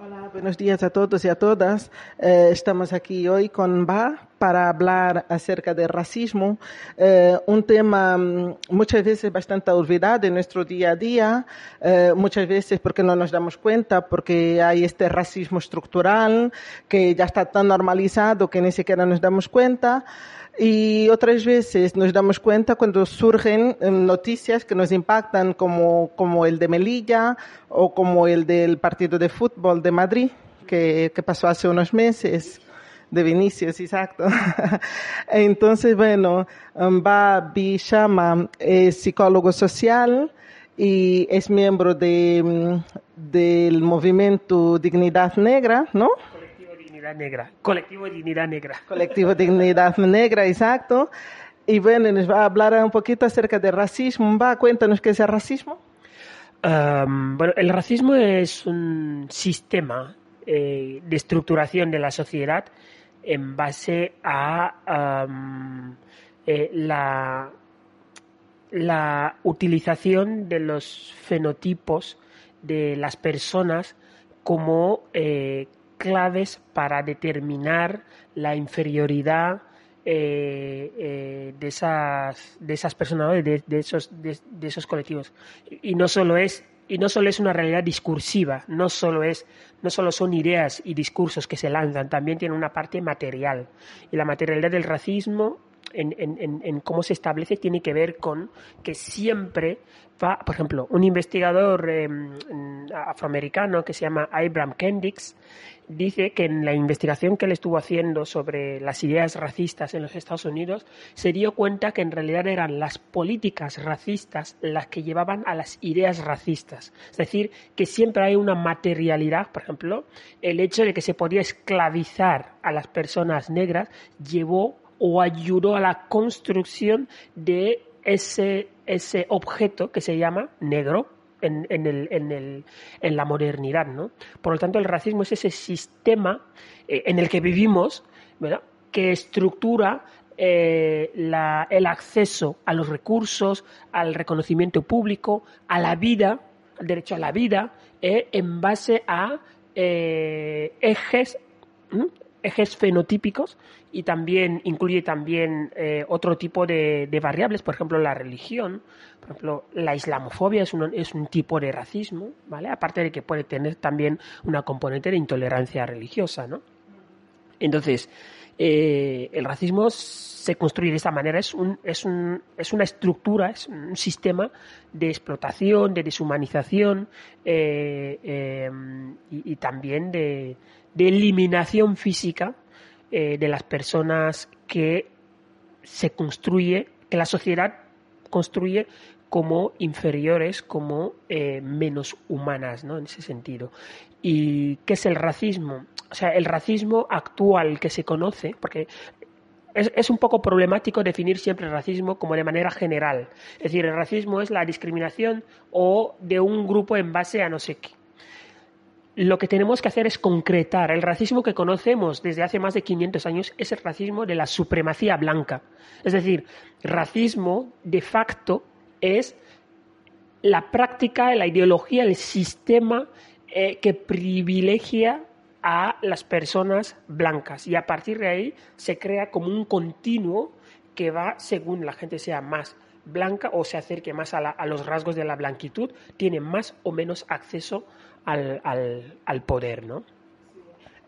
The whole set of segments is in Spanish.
Hola, buenos días a todos y a todas. Eh, estamos aquí hoy con Ba para hablar acerca del racismo, eh, un tema mm, muchas veces bastante olvidado en nuestro día a día, eh, muchas veces porque no nos damos cuenta, porque hay este racismo estructural que ya está tan normalizado que ni siquiera nos damos cuenta. Y otras veces nos damos cuenta cuando surgen eh, noticias que nos impactan como, como el de Melilla o como el del partido de fútbol de Madrid que, que pasó hace unos meses de Vinicius, exacto. Entonces, bueno, Va Bishama es psicólogo social y es miembro de, mm, del movimiento Dignidad Negra, ¿no? Dignidad Negra, Colectivo Dignidad Negra. Colectivo Dignidad Negra, exacto. Y bueno, nos va a hablar un poquito acerca del racismo. Va, cuéntanos qué es el racismo. Um, bueno, el racismo es un sistema eh, de estructuración de la sociedad en base a um, eh, la, la utilización de los fenotipos de las personas como eh, claves para determinar la inferioridad eh, eh, de esas de esas personas de, esos de, esos colectivos. Y no solo es y no solo es una realidad discursiva no solo es no solo son ideas y discursos que se lanzan también tiene una parte material. Y la materialidad del racismo en, cómo se establece tiene que ver con que siempre va, por ejemplo, un investigador eh, afroamericano que se llama Abraham Kendricks dice que en la investigación que él estuvo haciendo sobre las ideas racistas en los Estados Unidos se dio cuenta que en realidad eran las políticas racistas las que llevaban a las ideas racistas. Es decir, que siempre hay una materialidad, por ejemplo, el hecho de que se podía esclavizar a las personas negras llevó o ayudó a la construcción de ese, ese objeto que se llama negro en, en, el, en, el, en la modernidad. ¿no? Por lo tanto, el racismo es ese sistema eh, en el que vivimos que estructura eh, la, el acceso a los recursos, al reconocimiento público, a la vida, al derecho a la vida, eh, en base a ejes ejes fenotípicos y también incluye también eh, otro tipo de, variables, por ejemplo la religión, por ejemplo la islamofobia es un, es un tipo de racismo, ¿vale? Aparte de que puede tener también una componente de intolerancia religiosa, ¿no? Entonces, eh, el racismo se construye de esta manera, es, un, es, un, es una estructura, es un sistema de explotación, de deshumanización eh, y, también de, de, eliminación física eh, de las personas que se construye, que la sociedad construye como inferiores, como eh, menos humanas, ¿no? En ese sentido. ¿Y qué es el racismo? O sea, el racismo actual que se conoce, porque es, es, un poco problemático definir siempre el racismo como de manera general. Es decir, el racismo es la discriminación o de un grupo en base a no sé qué. Lo que tenemos que hacer es concretar. El racismo que conocemos desde hace más de 500 años es el racismo de la supremacía blanca. Es decir, racismo de facto es la práctica, la ideología, el sistema eh, que privilegia a las personas blancas y a partir de ahí se crea como un continuo que va según la gente sea más blanca o se acerque más a, la, a los rasgos de la blanquitud, tiene más o menos acceso al, al, al poder, ¿no?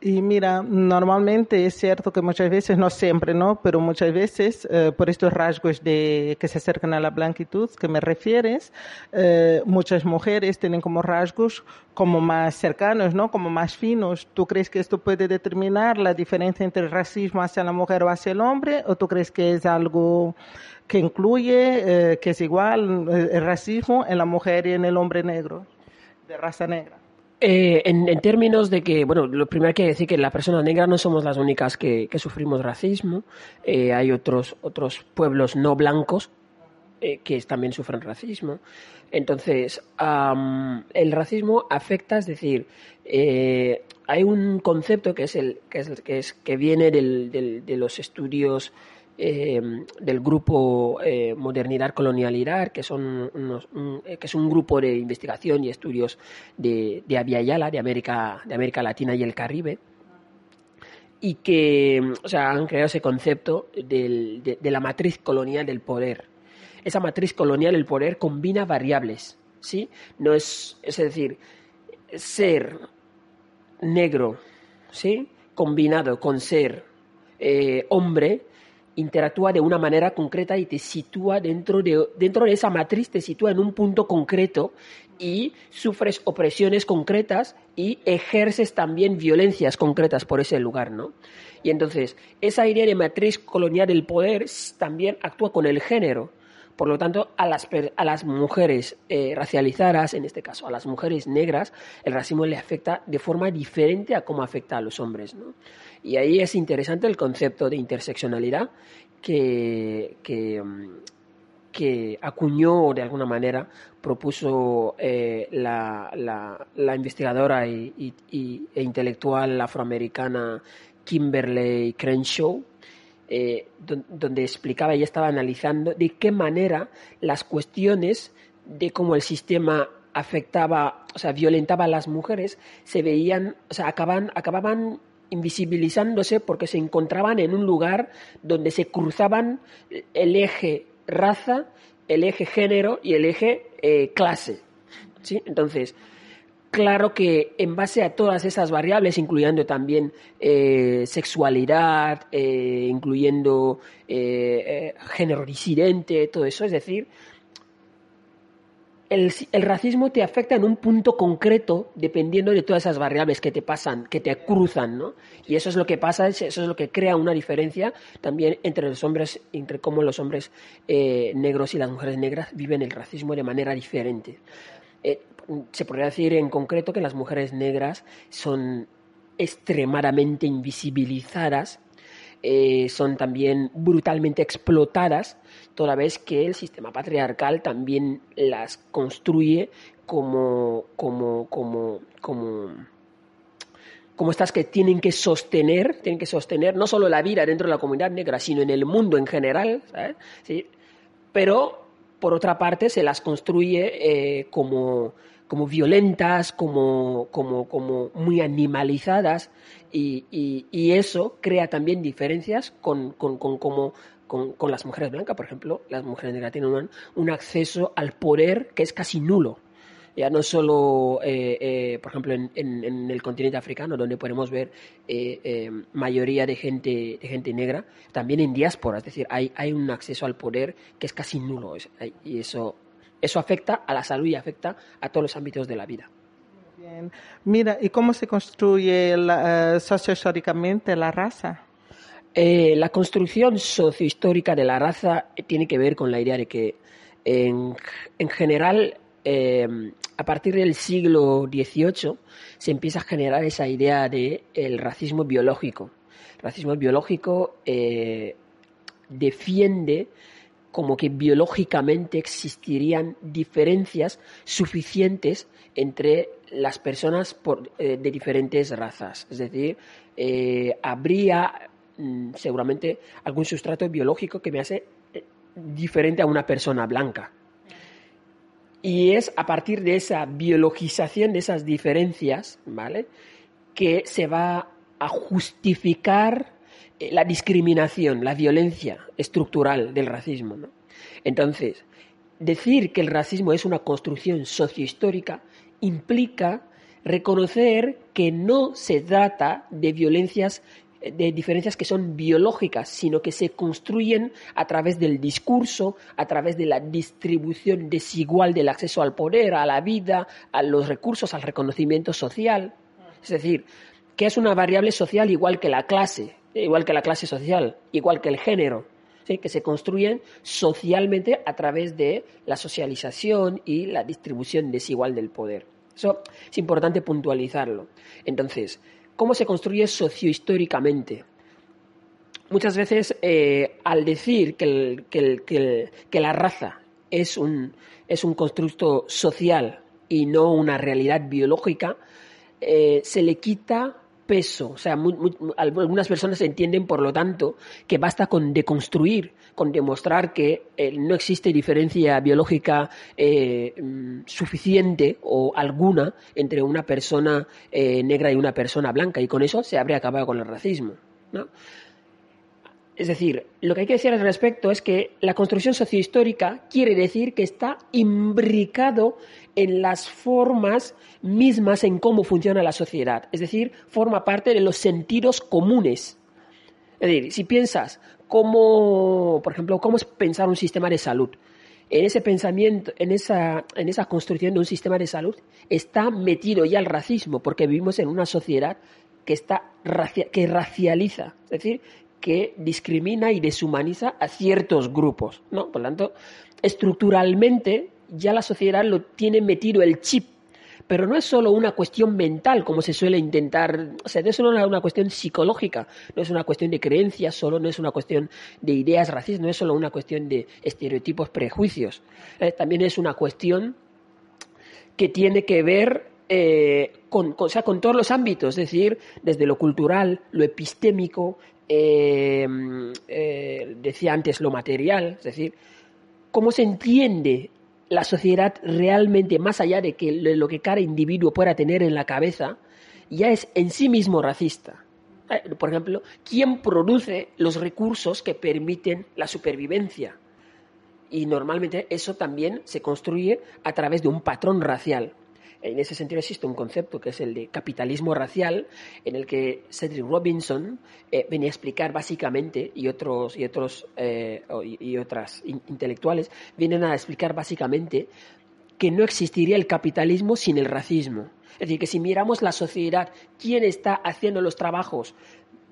Y mira, normalmente es cierto que muchas veces, no siempre, ¿no? Pero muchas veces, eh, por estos rasgos de que se acercan a la blanquitud que me refieres, eh, muchas mujeres tienen como rasgos como más cercanos, ¿no? Como más finos. ¿Tú crees que esto puede determinar la diferencia entre el racismo hacia la mujer o hacia el hombre? ¿O tú crees que es algo que incluye, eh, que es igual el racismo en la mujer y en el hombre negro, de raza negra? Eh, en, términos de que, bueno, lo primero que decir que la persona negra no somos las únicas que, sufrimos racismo. Eh, hay otros, otros pueblos no blancos eh, que también sufren racismo. Entonces, el racismo afecta, es decir, eh, hay un concepto que es el que, es, que, es, que viene del, del, de los estudios del grupo Modernidad Colonialidad, que, son que es un grupo de investigación y estudios de, de de América, de América Latina y el Caribe y que han creado ese concepto de, la matriz colonial del poder. Esa matriz colonial del poder combina variables, ¿sí? No es, es decir, ser negro, ¿sí? Combinado con ser eh, hombre, interactúa de una manera concreta y te sitúa dentro de, dentro de esa matriz, te sitúa en un punto concreto y sufres opresiones concretas y ejerces también violencias concretas por ese lugar, ¿no? Y entonces, esa idea de matriz colonial del poder también actúa con el género. Por lo tanto, a las, mujeres eh, racializadas, en este caso a las mujeres negras, el racismo le afecta de forma diferente a cómo afecta a los hombres. ¿no? Y ahí es interesante el concepto de interseccionalidad que, mm, acuñó de alguna manera, propuso eh, la, la, investigadora y, e intelectual afroamericana Kimberly Crenshaw, eh, donde explicaba y estaba analizando de qué manera las cuestiones de cómo el sistema afectaba, o sea, violentaba a las mujeres, se veían, o sea, acaban, acababan invisibilizándose porque se encontraban en un lugar donde se cruzaban el eje raza, el eje género y el eje eh, clase. ¿sí? Entonces, claro que en base a todas esas variables, incluyendo también eh, sexualidad, eh, incluyendo género disidente, todo eso, es decir, el, racismo te afecta en un punto concreto dependiendo de todas esas variables que te pasan, que te cruzan, ¿no? Y eso es lo que pasa, eso es lo que crea una diferencia también entre los hombres, entre cómo los hombres eh, negros y las mujeres negras viven el racismo de manera diferente. Eh, se podría decir en concreto que las mujeres negras son extremadamente invisibilizadas eh, son también brutalmente explotadas, toda vez que el sistema patriarcal también las construye como, como, como, como, como estas que tienen que sostener, tienen que sostener no solo la vida dentro de la comunidad negra, sino en el mundo en general, ¿Sí? Pero, por otra parte, se las construye eh, como, como violentas, como, como, como muy animalizadas, y, eso crea también diferencias con, con, con, como, con, las mujeres blancas. Por ejemplo, las mujeres negras tienen un, acceso al poder que es casi nulo. Ya no solo, eh, eh, por ejemplo, en, en, el continente africano, donde podemos ver eh, mayoría de gente, de gente negra, también en diáspora. Es decir, hay, hay un acceso al poder que es casi nulo. Y eso eso afecta a la salud y afecta a todos los ámbitos de la vida. Bien. Mira, ¿y cómo se construye la, eh, sociohistóricamente la raza? Eh, la construcción sociohistórica de la raza tiene que ver con la idea de que, en, general, em, a partir del siglo XVIII se empieza a generar esa idea de el racismo biológico. El racismo biológico eh, defiende como que biológicamente existirían diferencias suficientes entre las personas eh, de diferentes razas. Es decir, eh, habría mm, seguramente algún sustrato biológico que me hace diferente a una persona blanca. Y es a partir de esa biologización de esas diferencias, ¿vale? Que se va a justificar eh, la discriminación, la violencia estructural del racismo. Entonces, decir que el racismo es una construcción sociohistórica implica reconocer que no se trata de violencias de diferencias que son biológicas, sino que se construyen a través del discurso, a través de la distribución desigual del acceso al poder, a la vida, a los recursos, al reconocimiento social. Es decir, que es una variable social igual que la clase, igual que la clase social, igual que el género, que se construyen socialmente a través de la socialización y la distribución desigual del poder. Eso es importante puntualizarlo. Entonces, ¿cómo se construye sociohistóricamente? Muchas veces, eh, al decir que, la raza es un, es un constructo social y no una realidad biológica, eh, se le quita peso. O sea, algunas personas entienden, por lo tanto, que basta con deconstruir, con demostrar que eh, no existe diferencia biológica eh, suficiente o alguna entre una persona eh, negra y una persona blanca, y con eso se habría acabado con el racismo. ¿no? Es decir, lo que hay que decir al respecto es que la construcción sociohistórica quiere decir que está imbricado en las formas mismas en cómo funciona la sociedad. Es decir, forma parte de los sentidos comunes. Es decir, si piensas cómo, por ejemplo, cómo es pensar un sistema de salud, en ese pensamiento, en esa, en esa construcción de un sistema de salud, está metido ya el racismo, porque vivimos en una sociedad que está que racializa, es decir, que discrimina y deshumaniza a ciertos grupos, ¿no? Por lo tanto, estructuralmente ya la sociedad lo tiene metido el chip, pero no es solo una cuestión mental, como se suele intentar, o sea, no es solo una, cuestión psicológica, no es una cuestión de creencias, solo no es una cuestión de ideas racistas, no es solo una cuestión de estereotipos, prejuicios, eh, también es una cuestión que tiene que ver eh, con, con, con todos los ámbitos, es decir, desde lo cultural, lo epistémico, eh, decía antes, lo material, es decir, cómo se entiende la sociedad realmente más allá de que lo que cada individuo pueda tener en la cabeza, ya es en sí mismo racista. Eh, por ejemplo, ¿quién produce los recursos que permiten la supervivencia? Y normalmente eso también se construye a través de un patrón racial. En ese sentido existe un concepto que es el de capitalismo racial, en el que Cedric Robinson eh, venía a explicar básicamente, y otros, y otros eh, y, otras intelectuales vienen a explicar básicamente que no existiría el capitalismo sin el racismo. Es decir, que si miramos la sociedad, ¿quién está haciendo los trabajos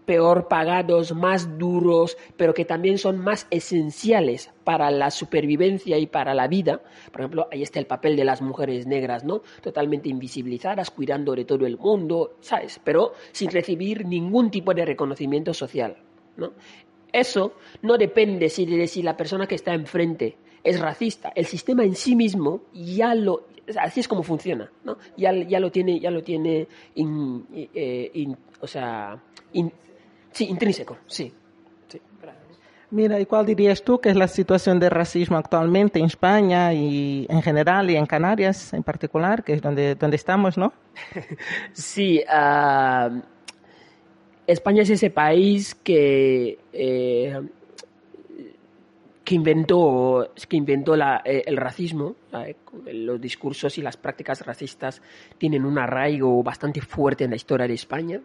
peor pagados, más duros, pero que también son más esenciales para la supervivencia y para la vida. Por ejemplo, ahí está el papel de las mujeres negras, ¿no? Totalmente invisibilizadas, cuidando de todo el mundo, ¿sabes? Pero sin recibir ningún tipo de reconocimiento social, ¿no? Eso no depende si de si la persona que está enfrente es racista. El sistema en sí mismo ya lo así es como funciona, ¿no? Ya, ya lo tiene, ya lo tiene, eh, o sea, Sí, intrínseco, sí. Mira, ¿y cuál dirías tú que es la situación de racismo actualmente en España y en general y en Canarias en particular, que es donde, donde estamos, ¿no? sí, ah, España es ese país que, eh, que inventó, que inventó eh, el racismo. Los discursos y las prácticas racistas tienen un arraigo bastante fuerte en la historia de España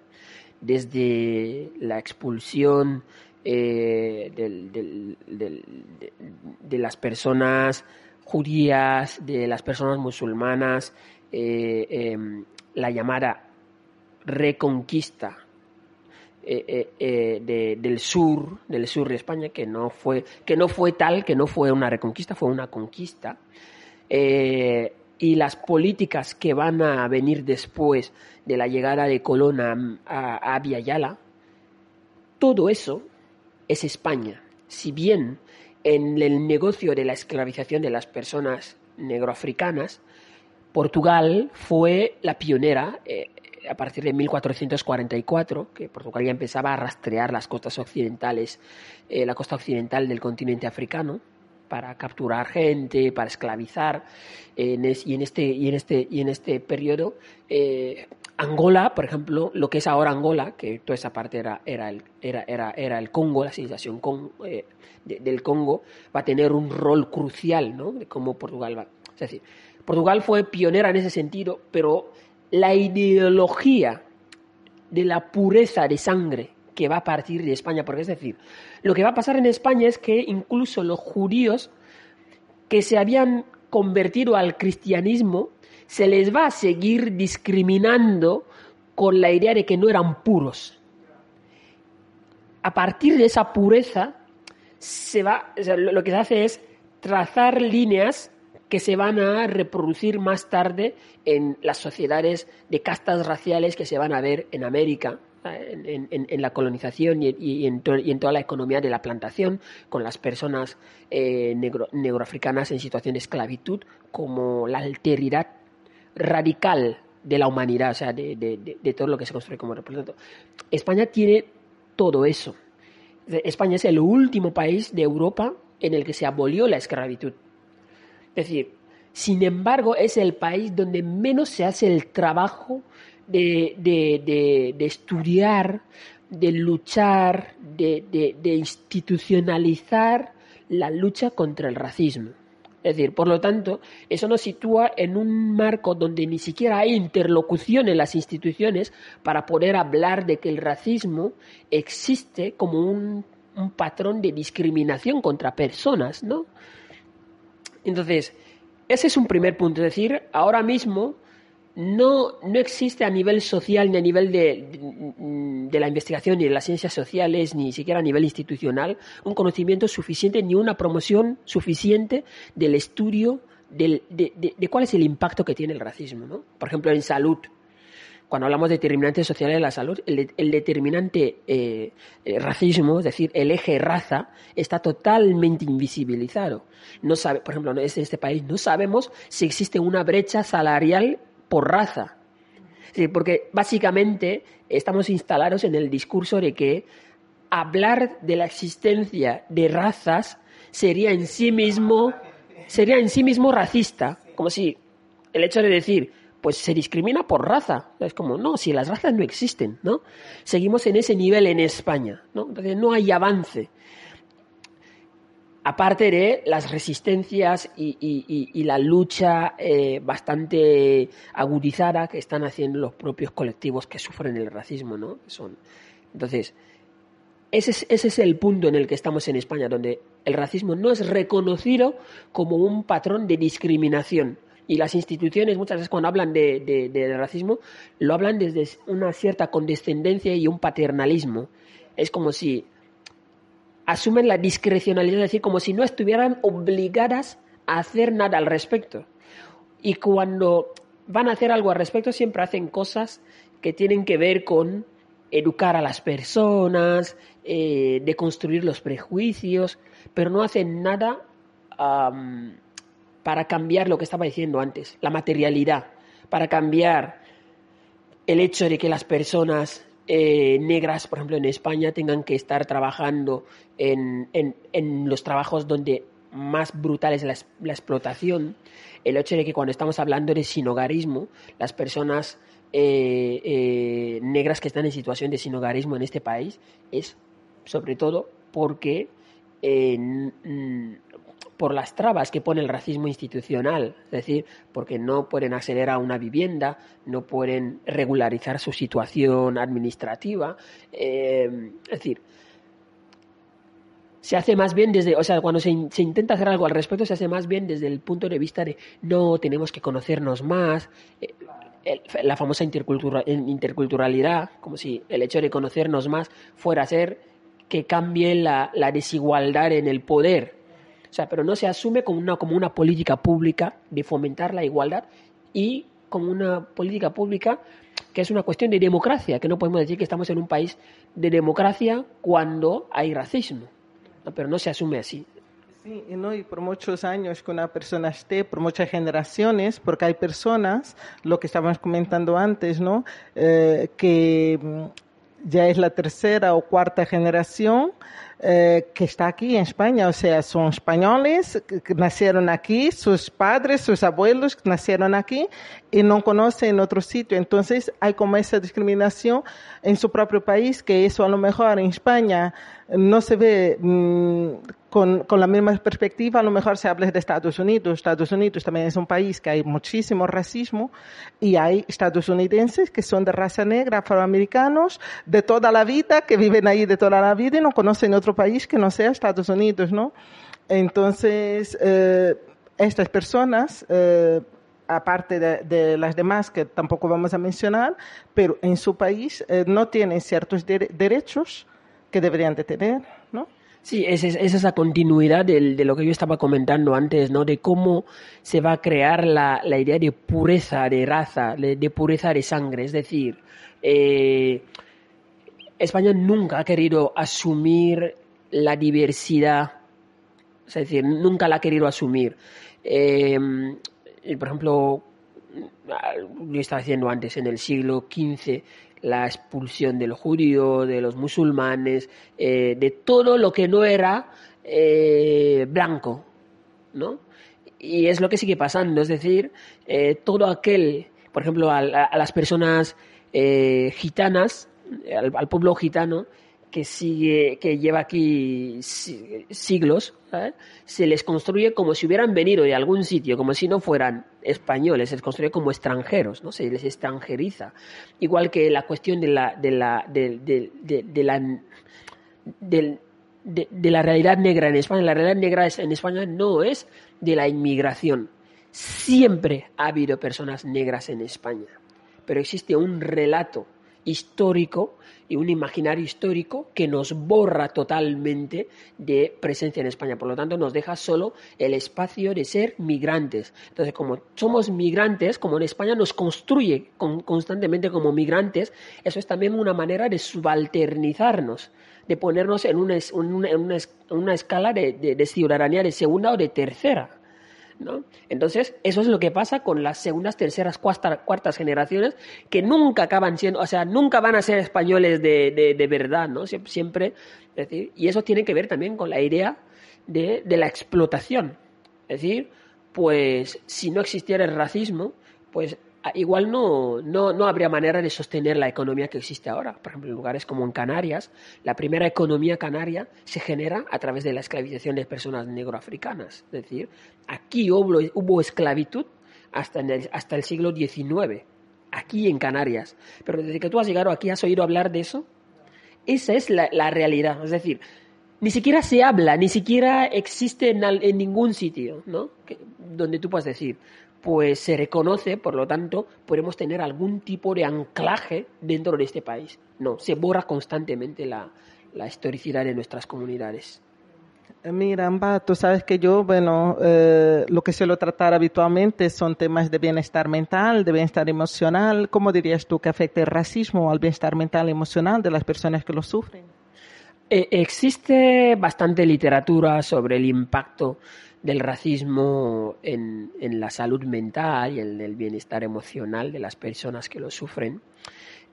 desde la expulsión eh, de, las personas judías, de las personas musulmanas, eh, em, la llamada reconquista eh, del sur, del sur de España, que no fue, que no fue tal, que no fue una reconquista, fue una conquista y las políticas que van a venir después de la llegada de Colón a, a, Yala, todo eso es España. Si bien en el negocio de la esclavización de las personas negroafricanas, Portugal fue la pionera eh, a partir de 1444, que Portugal ya empezaba a rastrear las costas occidentales, eh, la costa occidental del continente africano, para capturar gente, para esclavizar. y, en este, y, en este, y en este periodo, eh, Angola, por ejemplo, lo que es ahora Angola, que toda esa parte era, era, el, era, era, era el Congo, la civilización eh, del Congo, va a tener un rol crucial ¿no? de cómo Portugal va. Es decir, Portugal fue pionera en ese sentido, pero la ideología de la pureza de sangre que va a partir de España, porque es decir, lo que va a pasar en España es que incluso los judíos que se habían convertido al cristianismo, se les va a seguir discriminando con la idea de que no eran puros. A partir de esa pureza, se va, lo que se hace es trazar líneas que se van a reproducir más tarde en las sociedades de castas raciales que se van a ver en América, en, la colonización y, en toda la economía de la plantación, con las personas eh, negroafricanas en situación de esclavitud, como la alteridad radical de la humanidad, o sea, de, de, de todo lo que se construye como representante. España tiene todo eso. España es el último país de Europa en el que se abolió la esclavitud. Es decir, sin embargo, es el país donde menos se hace el trabajo de, de, de, estudiar, de luchar, de, institucionalizar la lucha contra el racismo. Es decir, por lo tanto, eso nos sitúa en un marco donde ni siquiera hay interlocución en las instituciones para poder hablar de que el racismo existe como un, un patrón de discriminación contra personas, ¿no? Entonces, ese es un primer punto, es decir, ahora mismo no, no existe a nivel social ni a nivel de, de, la investigación ni de las ciencias sociales, ni siquiera a nivel institucional, un conocimiento suficiente ni una promoción suficiente del estudio de, de, cuál es el impacto que tiene el racismo. ¿no? Por ejemplo, en salud. Cuando hablamos de determinantes sociales de la salud, el, el determinante eh, eh, racismo, es decir, el eje raza, está totalmente invisibilizado. No sabe, por ejemplo, en este país no sabemos si existe una brecha salarial por raza. porque básicamente estamos instalados en el discurso de que hablar de la existencia de razas sería en sí mismo sería en sí mismo racista, como si el hecho de decir pues se discrimina por raza. Es como, no, si las razas no existen, ¿no? Seguimos en ese nivel en España, ¿no? Entonces no hay avance aparte de las resistencias y, la lucha eh, bastante agudizada que están haciendo los propios colectivos que sufren el racismo, ¿no? Son, entonces, ese es, ese es el punto en el que estamos en España, donde el racismo no es reconocido como un patrón de discriminación. Y las instituciones muchas veces cuando hablan de, de racismo lo hablan desde una cierta condescendencia y un paternalismo. Es como si asumen la discrecionalidad, es decir, como si no estuvieran obligadas a hacer nada al respecto. Y cuando van a hacer algo al respecto, siempre hacen cosas que tienen que ver con educar a las personas, eh, de construir los prejuicios, pero no hacen nada para cambiar lo que estaba diciendo antes, la materialidad, para cambiar el hecho de que las personas eh, negras, por ejemplo, en España tengan que estar trabajando en, en, los trabajos donde más brutal es la, explotación, el hecho de que cuando estamos hablando de sinogarismo, las personas eh, eh, negras que están en situación de sinogarismo en este país es sobre todo porque por las trabas que pone el racismo institucional, es decir, porque no pueden acceder a una vivienda, no pueden regularizar su situación administrativa, eh, es decir, se hace más bien desde, o sea, cuando se, intenta hacer algo al respecto, se hace más bien desde el punto de vista de no, tenemos que conocernos más, eh, la famosa interculturalidad, como si el hecho de conocernos más fuera a ser que cambie la desigualdad en el poder sea, pero no se asume como una, como una política pública de fomentar la igualdad y como una política pública que es una cuestión de democracia, que no podemos decir que estamos en un país de democracia cuando hay racismo, pero no se asume así. Sí, y, no, y por muchos años que una persona esté, por muchas generaciones, porque hay personas, lo que estábamos comentando antes, ¿no? Eh, que ya es la tercera o cuarta generación eh, que está aquí en España, o sea, son españoles que nacieron aquí, sus padres, sus abuelos nacieron aquí y no conocen otro sitio. Entonces hay como esa discriminación en su propio país, que eso a lo mejor en España no se ve mm, con, con, la misma perspectiva, a lo mejor se habla de Estados Unidos. Estados Unidos también es un país que hay muchísimo racismo y hay estadounidenses que son de raza negra, afroamericanos, de toda la vida, que viven ahí de toda la vida y no conocen otro país que no sea Estados Unidos, ¿no? Entonces, eh, estas personas, eh, aparte de, las demás que tampoco vamos a mencionar, pero en su país eh, no tienen ciertos derechos que deberían de tener, ¿no? Sí, es, es, esa continuidad de, de, lo que yo estaba comentando antes, ¿no? De cómo se va a crear la, la idea de pureza de raza, de, de pureza de sangre. Es decir, eh, España nunca ha querido asumir la diversidad, es decir, nunca la ha querido asumir. Eh, por ejemplo, lo estaba diciendo antes, en el siglo XV, la expulsión de los judíos, de los musulmanes, eh, de todo lo que no era eh, blanco, ¿no? Y es lo que sigue pasando, es decir, todo aquel, por ejemplo, a, las personas gitanas, al, pueblo gitano, que sigue, que lleva aquí siglos, se les construye como si hubieran venido de algún sitio, como si no fueran españoles, se les construye como extranjeros, ¿no? Se les extranjeriza. Igual que la cuestión de la, de la, de, de, la, de, la realidad negra en España. La realidad negra en España no es de la inmigración. Siempre ha habido personas negras en España, pero existe un relato histórico y un imaginario histórico que nos borra totalmente de presencia en España. Por lo tanto, nos deja solo el espacio de ser migrantes. Entonces, como somos migrantes, como en España nos construye constantemente como migrantes, eso es también una manera de subalternizarnos de ponernos en una, una, escala de ciudadanía de segunda o de tercera. Entonces, eso es lo que pasa con las segundas, terceras, cuartas, generaciones que nunca acaban siendo, o sea, nunca van a ser españoles de, de, verdad, ¿no? Siempre, decir, y eso tiene que ver también con la idea de, de la explotación. Es decir, pues si no existiera el racismo, pues igual no, no, no, habría manera de sostener la economía que existe ahora. Por ejemplo, en lugares como en Canarias, la primera economía canaria se genera a través de la esclavización de personas negroafricanas. Es decir, aquí hubo, hubo esclavitud hasta, el, hasta el siglo XIX, aquí en Canarias. Pero desde que tú has llegado aquí, ¿has oído hablar de eso? Esa es la, la realidad. Es decir, ni siquiera se habla, ni siquiera existe en, en ningún sitio, ¿no? donde tú puedas decir, pues se reconoce, por lo tanto, podemos tener algún tipo de anclaje dentro de este país. No, se borra constantemente la, historicidad de nuestras comunidades. Eh, mira, Amba, tú sabes que yo, bueno, eh, lo que suelo tratar habitualmente son temas de bienestar mental, de bienestar emocional. ¿Cómo dirías tú que afecta el racismo al bienestar mental y emocional de las personas que lo sufren? Eh, existe bastante literatura sobre el impacto del racismo en, la salud mental y en el bienestar emocional de las personas que lo sufren.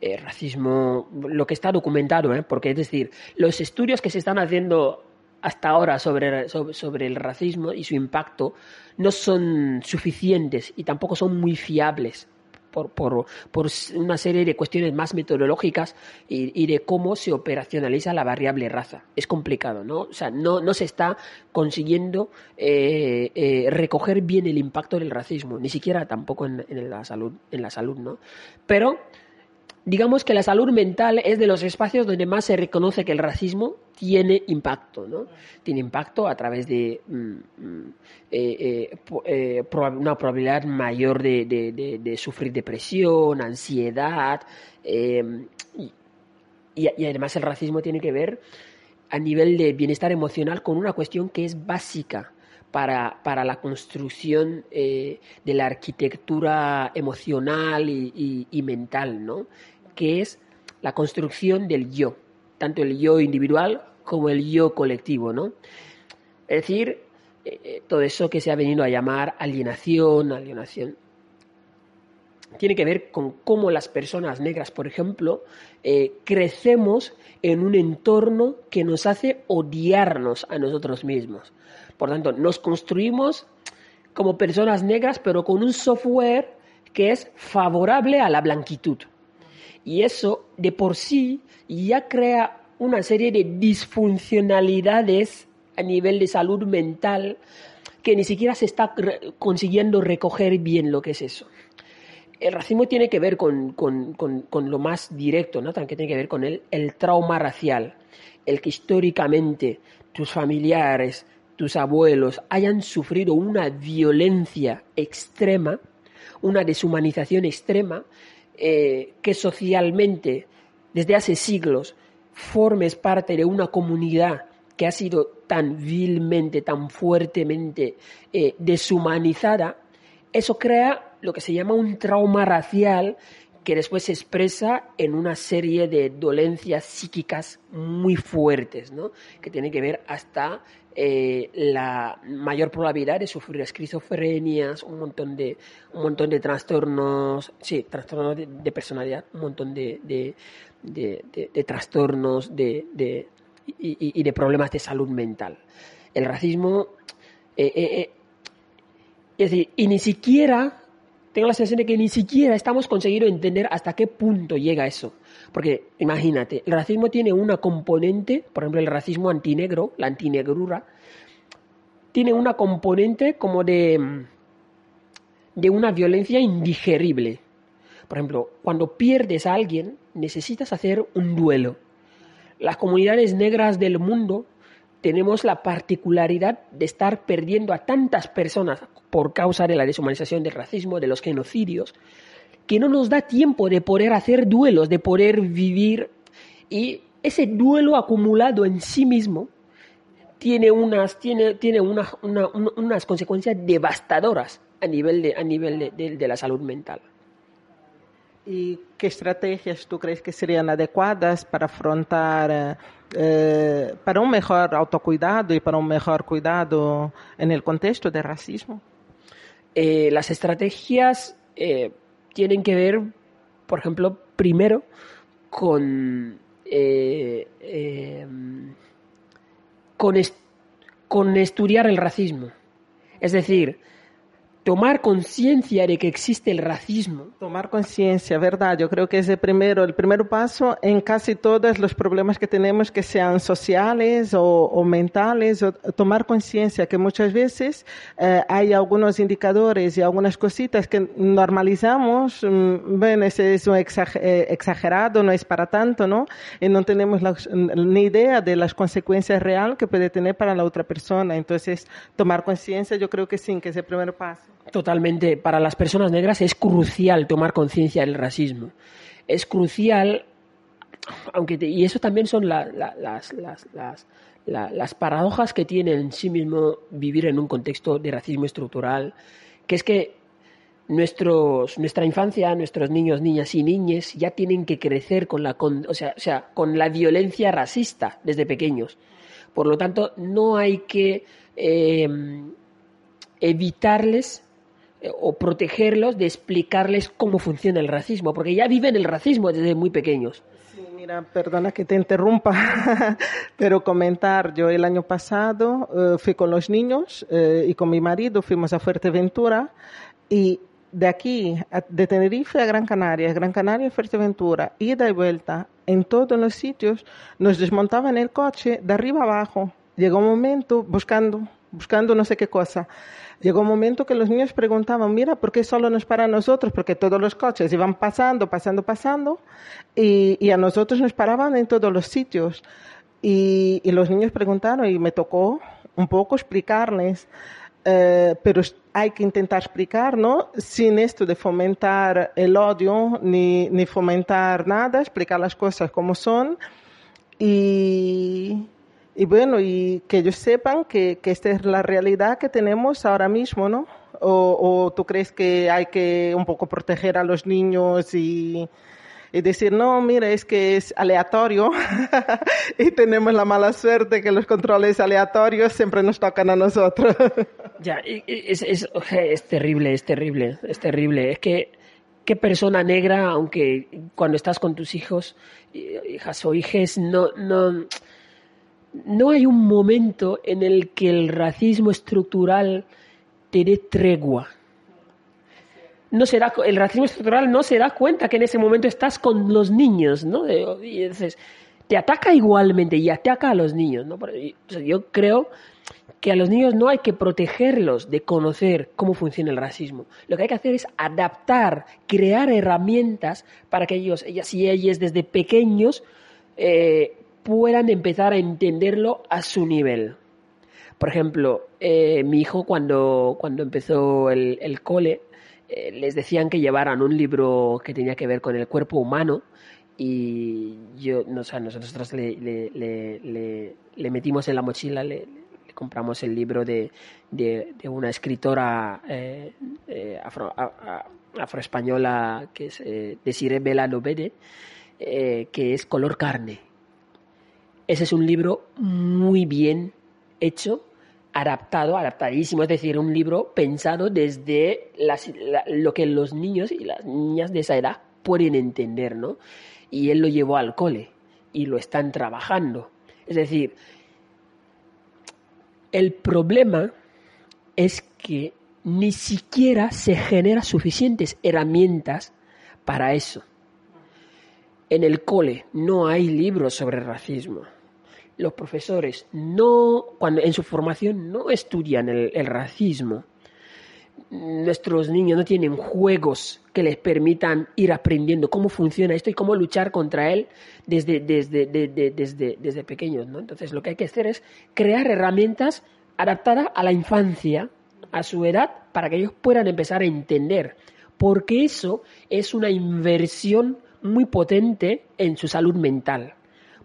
El racismo, lo que está documentado, ¿eh? porque es decir, los estudios que se están haciendo hasta ahora sobre, sobre, el racismo y su impacto no son suficientes y tampoco son muy fiables por, por, por, una serie de cuestiones más metodológicas y, de cómo se operacionaliza la variable raza. Es complicado, ¿no? O sea, no, no se está consiguiendo eh, eh, recoger bien el impacto del racismo, ni siquiera tampoco en, la salud, en la salud, ¿no? Pero digamos que la salud mental es de los espacios donde más se reconoce que el racismo tiene impacto, ¿no? Tiene impacto a través de mm, mm, eh, eh, eh, una probabilidad mayor de, sufrir depresión, ansiedad, y, además el racismo tiene que ver a nivel de bienestar emocional con una cuestión que es básica para, la construcción de la arquitectura emocional y, y mental, ¿no? Que es la construcción del yo, tanto el yo individual como el yo colectivo, ¿no? Es decir, eh, eh, todo eso que se ha venido a llamar alienación, alienación, tiene que ver con cómo las personas negras, por ejemplo, eh, crecemos en un entorno que nos hace odiarnos a nosotros mismos. Por tanto, nos construimos como personas negras, pero con un software que es favorable a la blanquitud. Y eso de por sí ya crea una serie de disfuncionalidades a nivel de salud mental que ni siquiera se está consiguiendo recoger bien lo que es eso. El racismo tiene que ver con, lo más directo, ¿no? También tiene que ver con el, el trauma racial, el que históricamente tus familiares, tus abuelos hayan sufrido una violencia extrema, una deshumanización extrema, eh, que socialmente, desde hace siglos, formes parte de una comunidad que ha sido tan vilmente, tan fuertemente eh, deshumanizada, eso crea lo que se llama un trauma racial que después se expresa en una serie de dolencias psíquicas muy fuertes, ¿no? que tienen que ver hasta eh, la mayor probabilidad de sufrir esquizofrenias, un montón de, un montón de trastornos, sí, trastornos de, personalidad, un montón de, de, trastornos de, y, de problemas de salud mental. El racismo, eh, eh, es decir, y ni siquiera tengo la sensación de que ni siquiera estamos consiguiendo entender hasta qué punto llega eso. Porque imagínate, el racismo tiene una componente, por ejemplo, el racismo antinegro, la antinegrura, tiene una componente como de, de una violencia indigerible. Por ejemplo, cuando pierdes a alguien, necesitas hacer un duelo. Las comunidades negras del mundo tenemos la particularidad de estar perdiendo a tantas personas por causa de la deshumanización del racismo, de los genocidios, que no nos da tiempo de poder hacer duelos, de poder vivir. Y ese duelo acumulado en sí mismo tiene unas, tiene, tiene unas consecuencias devastadoras a nivel, de, a nivel de la salud mental. ¿Y qué estrategias tú crees que serían adecuadas para afrontar, eh, para un mejor autocuidado y para un mejor cuidado en el contexto del racismo? Eh, las estrategias eh, tienen que ver, por ejemplo, primero con, con, con estudiar el racismo. Es decir, tomar conciencia de que existe el racismo. Tomar conciencia, verdad. Yo creo que es el primero, el primer paso en casi todos los problemas que tenemos, que sean sociales o, mentales, tomar conciencia que muchas veces eh, hay algunos indicadores y algunas cositas que normalizamos. Mm, bueno, ese es un eh, exagerado, no es para tanto, ¿no? Y no tenemos ni idea de las consecuencias reales que puede tener para la otra persona. Entonces, tomar conciencia, yo creo que sí, que es el primer paso. Totalmente. Para las personas negras es crucial tomar conciencia del racismo. Es crucial, aunque y eso también son las, las, paradojas que tiene en sí mismo vivir en un contexto de racismo estructural, que es que nuestros, nuestra infancia, nuestros niños, niñas y niñas ya tienen que crecer con la, o sea, o sea, con la violencia racista desde pequeños. Por lo tanto, no hay que eh, evitarles o protegerlos de explicarles cómo funciona el racismo, porque ya viven el racismo desde muy pequeños. Sí, mira, perdona que te interrumpa, pero comentar, yo el año pasado eh, fui con los niños eh, y con mi marido, fuimos a Fuerteventura y de aquí, de Tenerife a Gran Canaria, Gran Canaria a Fuerteventura, ida y vuelta, en todos los sitios, nos desmontaban el coche de arriba abajo. Llegó un momento buscando, buscando no sé qué cosa. Llegó un momento que los niños preguntaban, mira, ¿por qué solo nos para a nosotros? Porque todos los coches iban pasando, pasando, pasando, y, a nosotros nos paraban en todos los sitios. Y, los niños preguntaron y me tocó un poco explicarles, eh, pero hay que intentar explicar, ¿no? Sin esto de fomentar el odio ni, ni fomentar nada, explicar las cosas como son. Y, y bueno, y que ellos sepan que, que esta es la realidad que tenemos ahora mismo, ¿no? O, o, tú crees que hay que un poco proteger a los niños y, y decir, no, mira, es que es aleatorio y tenemos la mala suerte que los controles aleatorios siempre nos tocan a nosotros. ya, es, es, es terrible, es terrible, es terrible. Es que qué persona negra, aunque cuando estás con tus hijos, hijas o hijes, no, no, no hay un momento en el que el racismo estructural te dé tregua. No será, el racismo estructural no se da cuenta que en ese momento estás con los niños, ¿no? Y entonces, te ataca igualmente y ataca a los niños, ¿no? Yo creo que a los niños no hay que protegerlos de conocer cómo funciona el racismo. Lo que hay que hacer es adaptar, crear herramientas para que ellos, ellas y ellas desde pequeños eh, puedan empezar a entenderlo a su nivel. Por ejemplo, eh, mi hijo cuando, cuando empezó el, cole, eh, les decían que llevaran un libro que tenía que ver con el cuerpo humano y yo, o nosotros le, metimos en la mochila, le, compramos el libro de, de, una escritora eh, afro, afroespañola que es Desiree Bela Novede, eh, que es Color Carne. Ese es un libro muy bien hecho, adaptado, adaptadísimo, es decir, un libro pensado desde lo que los niños y las niñas de esa edad pueden entender, ¿no? Y él lo llevó al cole y lo están trabajando. Es decir, el problema es que ni siquiera se generan suficientes herramientas para eso. En el cole no hay libros sobre racismo. Los profesores no, cuando en su formación no estudian el, racismo. Nuestros niños no tienen juegos que les permitan ir aprendiendo cómo funciona esto y cómo luchar contra él desde, desde, desde, desde, desde pequeños. ¿no? Entonces lo que hay que hacer es crear herramientas adaptadas a la infancia, a su edad, para que ellos puedan empezar a entender. Porque eso es una inversión muy potente en su salud mental.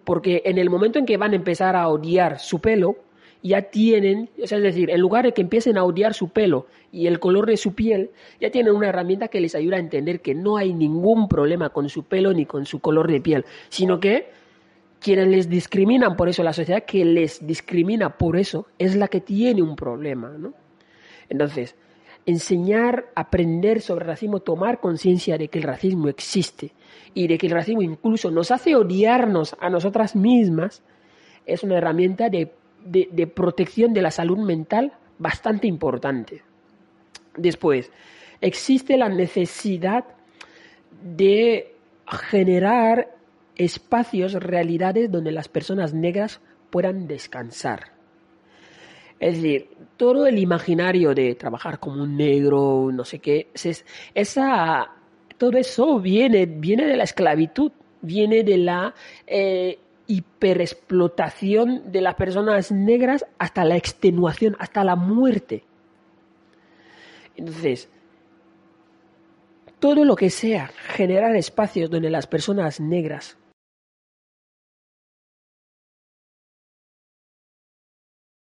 Porque en el momento en que van a empezar a odiar su pelo, ya tienen, es decir, en lugar de que empiecen a odiar su pelo y el color de su piel, ya tienen una herramienta que les ayuda a entender que no hay ningún problema con su pelo ni con su color de piel, sino que quienes les discriminan por eso, la sociedad que les discrimina por eso, es la que tiene un problema, ¿no? Entonces, enseñar, aprender sobre racismo, tomar conciencia de que el racismo existe y de que el racismo incluso nos hace odiarnos a nosotras mismas, es una herramienta de, de protección de la salud mental bastante importante. Después, existe la necesidad de generar espacios, realidades donde las personas negras puedan descansar. Es decir, todo el imaginario de trabajar como un negro, no sé qué, esa, todo eso viene, viene de la esclavitud, viene de la eh, hiperexplotación de las personas negras hasta la extenuación, hasta la muerte. Entonces, todo lo que sea generar espacios donde las personas negras